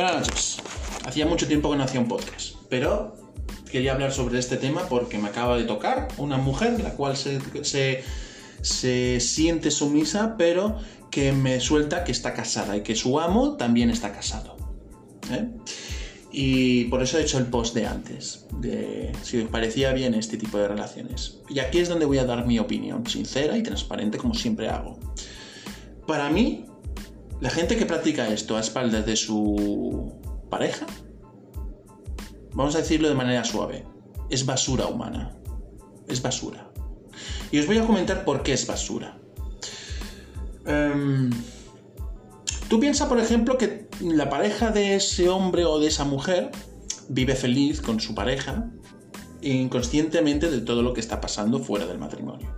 Buenas noches. Hacía mucho tiempo que no hacía un podcast, pero quería hablar sobre este tema porque me acaba de tocar una mujer la cual se, se, se siente sumisa, pero que me suelta que está casada y que su amo también está casado. ¿eh? Y por eso he hecho el post de antes, de si os parecía bien este tipo de relaciones. Y aquí es donde voy a dar mi opinión, sincera y transparente como siempre hago. Para mí, la gente que practica esto a espaldas de su pareja, vamos a decirlo de manera suave, es basura humana. Es basura. Y os voy a comentar por qué es basura. Um, Tú piensas, por ejemplo, que la pareja de ese hombre o de esa mujer vive feliz con su pareja, inconscientemente de todo lo que está pasando fuera del matrimonio.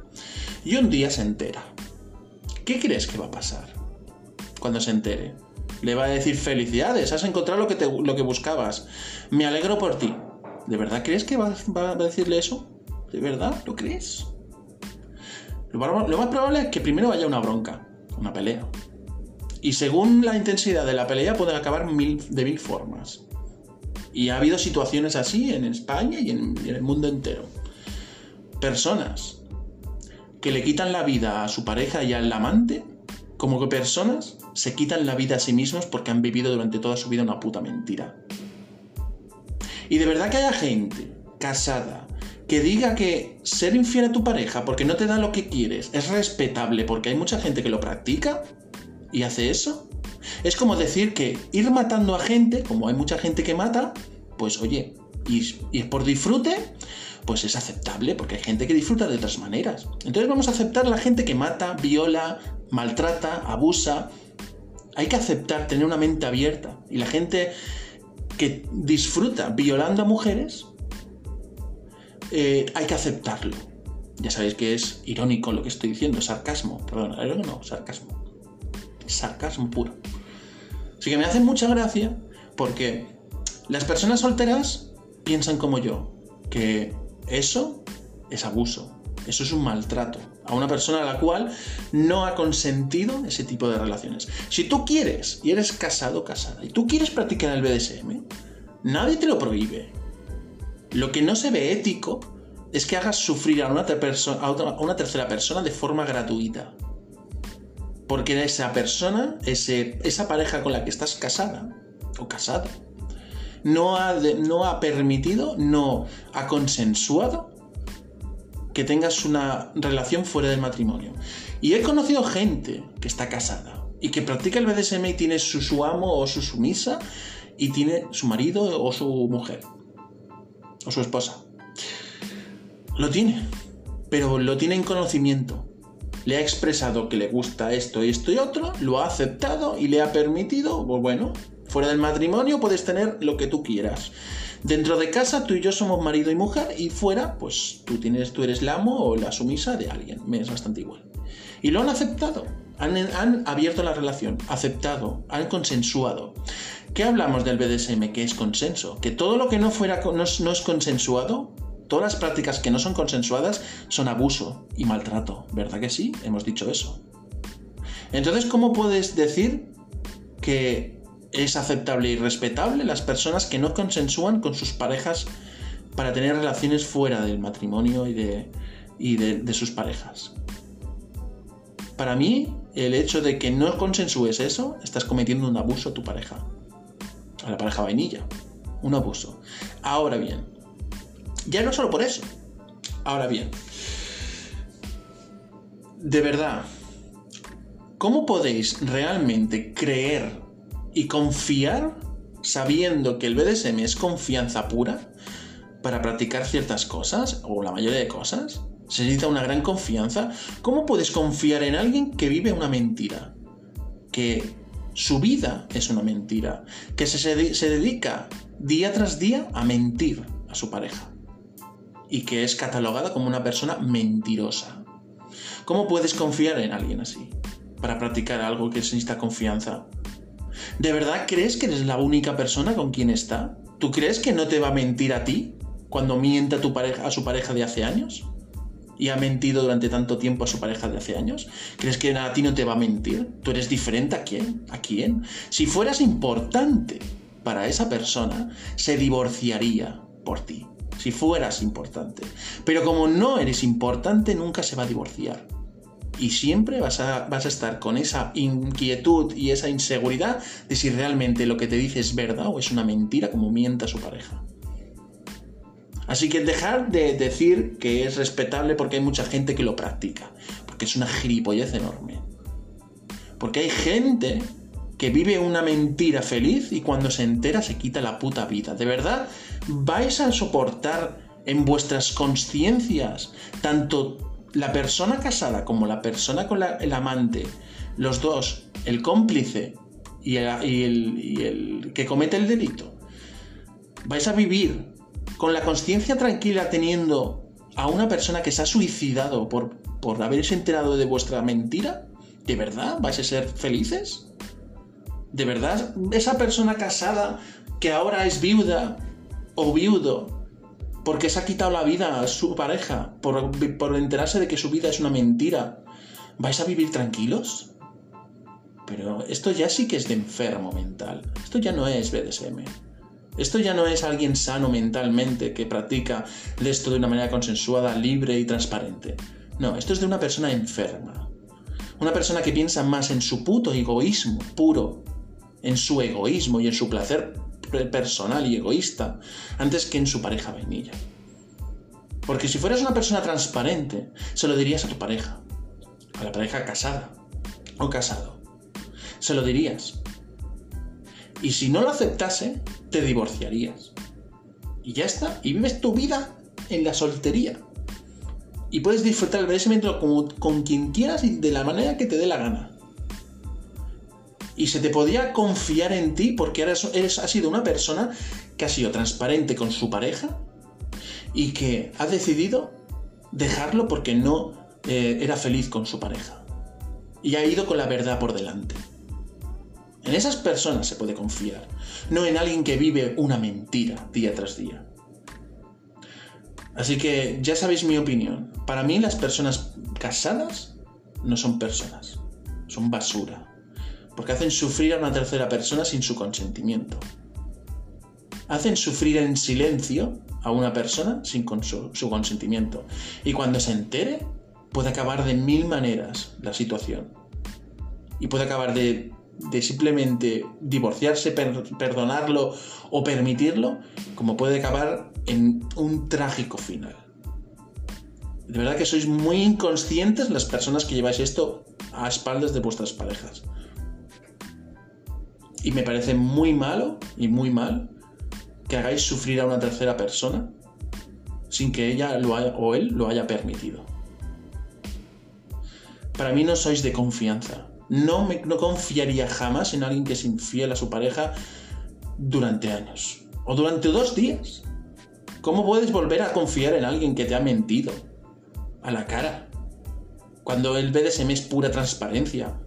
Y un día se entera. ¿Qué crees que va a pasar cuando se entere? Le va a decir felicidades, has encontrado lo que, te, lo que buscabas. Me alegro por ti. ¿De verdad crees que va, a decirle eso? ¿De verdad? ¿Lo crees? Lo, lo más probable es que primero haya una bronca, una pelea. Y según la intensidad de la pelea pueden acabar mil, de mil formas. Y ha habido situaciones así en España y en, y en el mundo entero. Personas que le quitan la vida a su pareja y al amante, como que personas se quitan la vida a sí mismos porque han vivido durante toda su vida una puta mentira. Y de verdad que haya gente casada que diga que ser infiel a tu pareja porque no te da lo que quieres es respetable porque hay mucha gente que lo practica, y hace eso. Es como decir que ir matando a gente, como hay mucha gente que mata, pues oye, y, y es por disfrute, pues es aceptable, porque hay gente que disfruta de otras maneras. Entonces vamos a aceptar a la gente que mata, viola, maltrata, abusa. Hay que aceptar, tener una mente abierta. Y la gente que disfruta violando a mujeres, eh, hay que aceptarlo. Ya sabéis que es irónico lo que estoy diciendo, sarcasmo. Perdón, no, sarcasmo sarcasmo puro. Así que me hace mucha gracia porque las personas solteras piensan como yo, que eso es abuso, eso es un maltrato a una persona a la cual no ha consentido ese tipo de relaciones. Si tú quieres y eres casado casada y tú quieres practicar el BDSM, nadie te lo prohíbe. Lo que no se ve ético es que hagas sufrir a una, a una tercera persona de forma gratuita. Porque esa persona, ese, esa pareja con la que estás casada o casado, no ha, no ha permitido, no ha consensuado que tengas una relación fuera del matrimonio. Y he conocido gente que está casada y que practica el BDSM y tiene su, su amo o su sumisa y tiene su marido o su mujer o su esposa. Lo tiene, pero lo tiene en conocimiento le ha expresado que le gusta esto, esto y otro, lo ha aceptado y le ha permitido, pues bueno, fuera del matrimonio puedes tener lo que tú quieras. Dentro de casa tú y yo somos marido y mujer y fuera pues tú tienes tú eres la amo o la sumisa de alguien, me es bastante igual. Y lo han aceptado, han, abierto la relación, aceptado, han consensuado. ¿Qué hablamos del BDSM? Que es consenso, que todo lo que no fuera no es consensuado Todas las prácticas que no son consensuadas son abuso y maltrato, ¿verdad que sí? Hemos dicho eso. Entonces, ¿cómo puedes decir que es aceptable y respetable las personas que no consensúan con sus parejas para tener relaciones fuera del matrimonio y de, y de, sus parejas? Para mí, el hecho de que no consensúes eso, estás cometiendo un abuso a tu pareja, a la pareja vainilla. Un abuso. Ahora bien, ya no solo por eso. Ahora bien, de verdad, ¿cómo podéis realmente creer y confiar sabiendo que el BDSM es confianza pura para practicar ciertas cosas o la mayoría de cosas? Se necesita una gran confianza. ¿Cómo puedes confiar en alguien que vive una mentira? Que su vida es una mentira. Que se, se dedica día tras día a mentir a su pareja y que es catalogada como una persona mentirosa. ¿Cómo puedes confiar en alguien así para practicar algo que necesita confianza? ¿De verdad crees que eres la única persona con quien está? ¿Tú crees que no te va a mentir a ti cuando mienta a, a su pareja de hace años? ¿Y ha mentido durante tanto tiempo a su pareja de hace años? ¿Crees que a ti no te va a mentir? ¿Tú eres diferente a quién? ¿A quién? Si fueras importante para esa persona, se divorciaría por ti, si fueras importante. Pero como no eres importante, nunca se va a divorciar. Y siempre vas a, vas a estar con esa inquietud y esa inseguridad de si realmente lo que te dice es verdad o es una mentira como mienta su pareja. Así que dejar de decir que es respetable porque hay mucha gente que lo practica, porque es una gilipollez enorme. Porque hay gente que vive una mentira feliz y cuando se entera se quita la puta vida. ¿De verdad vais a soportar en vuestras conciencias tanto la persona casada como la persona con el amante, los dos, el cómplice y el, que comete el delito? ¿Vais a vivir con la conciencia tranquila teniendo a una persona que se ha suicidado por, por haberse enterado de vuestra mentira? ¿De verdad vais a ser felices? ¿De verdad esa persona casada que ahora es viuda o viudo porque se ha quitado la vida a su pareja por, enterarse de que su vida es una mentira, ¿vais a vivir tranquilos? Pero esto ya sí que es de enfermo mental. Esto ya no es BDSM. Esto ya no es alguien sano mentalmente que practica esto de una manera consensuada, libre y transparente. No, esto es de una persona enferma. Una persona que piensa más en su puto egoísmo puro en su egoísmo y en su placer personal y egoísta antes que en su pareja vainilla. Porque si fueras una persona transparente, se lo dirías a tu pareja, a la pareja casada o casado. Se lo dirías. Y si no lo aceptase, te divorciarías. Y ya está. Y vives tu vida en la soltería. Y puedes disfrutar el merecimiento con, con quien quieras y de la manera que te dé la gana y se te podía confiar en ti porque eres, eres, has sido una persona que ha sido transparente con su pareja y que ha decidido dejarlo porque no eh, era feliz con su pareja. Y ha ido con la verdad por delante. En esas personas se puede confiar, no en alguien que vive una mentira día tras día. Así que ya sabéis mi opinión. Para mí las personas casadas no son personas, son basura porque hacen sufrir a una tercera persona sin su consentimiento. Hacen sufrir en silencio a una persona sin su, consentimiento. Y cuando se entere, puede acabar de mil maneras la situación. Y puede acabar de, simplemente divorciarse, perdonarlo o permitirlo, como puede acabar en un trágico final. De verdad que sois muy inconscientes las personas que lleváis esto a espaldas de vuestras parejas. Y me parece muy malo y muy mal que hagáis sufrir a una tercera persona sin que ella lo o él lo haya permitido. Para mí no sois de confianza. No, me, no confiaría jamás en alguien que es infiel a su pareja durante años. O durante dos días. ¿Cómo puedes volver a confiar en alguien que te ha mentido? A la cara. Cuando el BDSM es pura transparencia.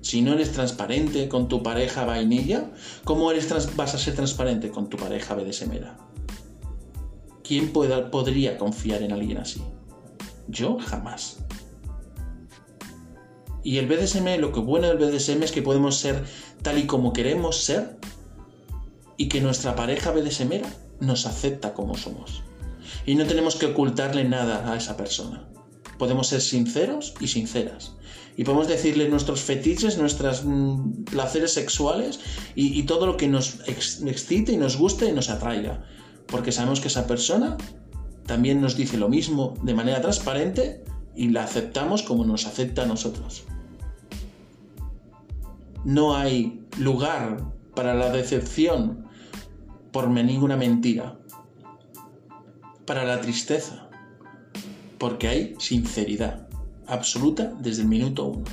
Si no eres transparente con tu pareja vainilla, ¿cómo eres vas a ser transparente con tu pareja BDSMera? ¿Quién podría confiar en alguien así? Yo jamás. Y el BDSM, lo que bueno del BDSM es que podemos ser tal y como queremos ser y que nuestra pareja BDSMera nos acepta como somos. Y no tenemos que ocultarle nada a esa persona. Podemos ser sinceros y sinceras y podemos decirle nuestros fetiches, nuestros mm, placeres sexuales y, todo lo que nos excite y nos guste y nos atraiga. Porque sabemos que esa persona también nos dice lo mismo de manera transparente y la aceptamos como nos acepta a nosotros. No hay lugar para la decepción por ninguna mentira, para la tristeza, porque hay sinceridad absoluta desde el minuto uno.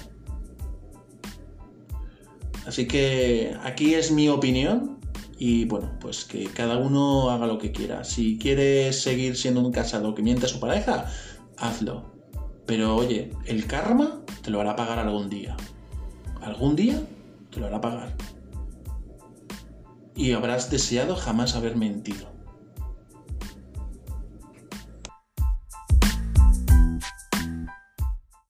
Así que aquí es mi opinión y bueno, pues que cada uno haga lo que quiera. Si quieres seguir siendo un casado que miente a su pareja, hazlo. Pero oye, el karma te lo hará pagar algún día. Algún día te lo hará pagar. Y habrás deseado jamás haber mentido.